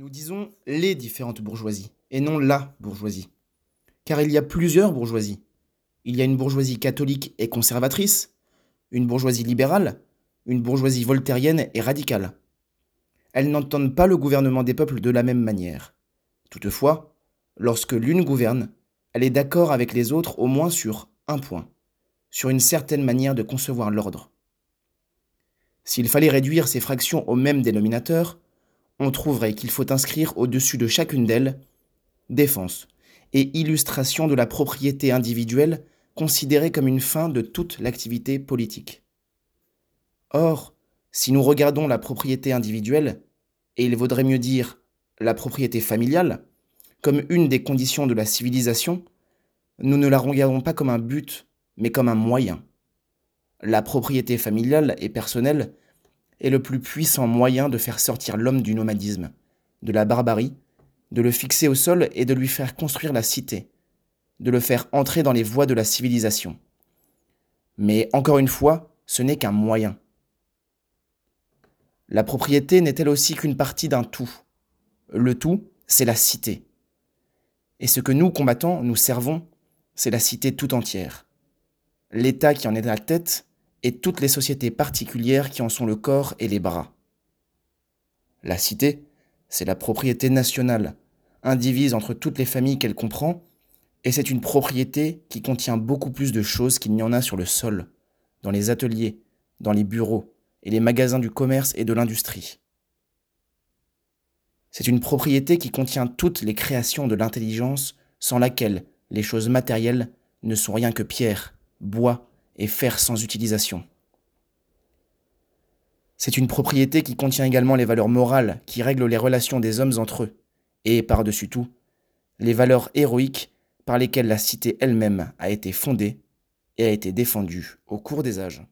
Nous disons les différentes bourgeoisies, et non la bourgeoisie. Car il y a plusieurs bourgeoisies. Il y a une bourgeoisie catholique et conservatrice, une bourgeoisie libérale, une bourgeoisie voltairienne et radicale. Elles n'entendent pas le gouvernement des peuples de la même manière. Toutefois, lorsque l'une gouverne, elle est d'accord avec les autres au moins sur un point, sur une certaine manière de concevoir l'ordre. S'il fallait réduire ces fractions au même dénominateur, on trouverait qu'il faut inscrire au-dessus de chacune d'elles défense et illustration de la propriété individuelle considérée comme une fin de toute l'activité politique. Or, si nous regardons la propriété individuelle, et il vaudrait mieux dire la propriété familiale, comme une des conditions de la civilisation, nous ne la regardons pas comme un but, mais comme un moyen. La propriété familiale et personnelle est le plus puissant moyen de faire sortir l'homme du nomadisme, de la barbarie, de le fixer au sol et de lui faire construire la cité, de le faire entrer dans les voies de la civilisation. Mais encore une fois, ce n'est qu'un moyen. La propriété n'est-elle aussi qu'une partie d'un tout Le tout, c'est la cité. Et ce que nous combattons, nous servons, c'est la cité tout entière. L'État qui en est à la tête et toutes les sociétés particulières qui en sont le corps et les bras. La cité, c'est la propriété nationale, indivise entre toutes les familles qu'elle comprend, et c'est une propriété qui contient beaucoup plus de choses qu'il n'y en a sur le sol, dans les ateliers, dans les bureaux et les magasins du commerce et de l'industrie. C'est une propriété qui contient toutes les créations de l'intelligence sans laquelle les choses matérielles ne sont rien que pierre, bois et faire sans utilisation. C'est une propriété qui contient également les valeurs morales qui règlent les relations des hommes entre eux, et par-dessus tout, les valeurs héroïques par lesquelles la cité elle-même a été fondée et a été défendue au cours des âges.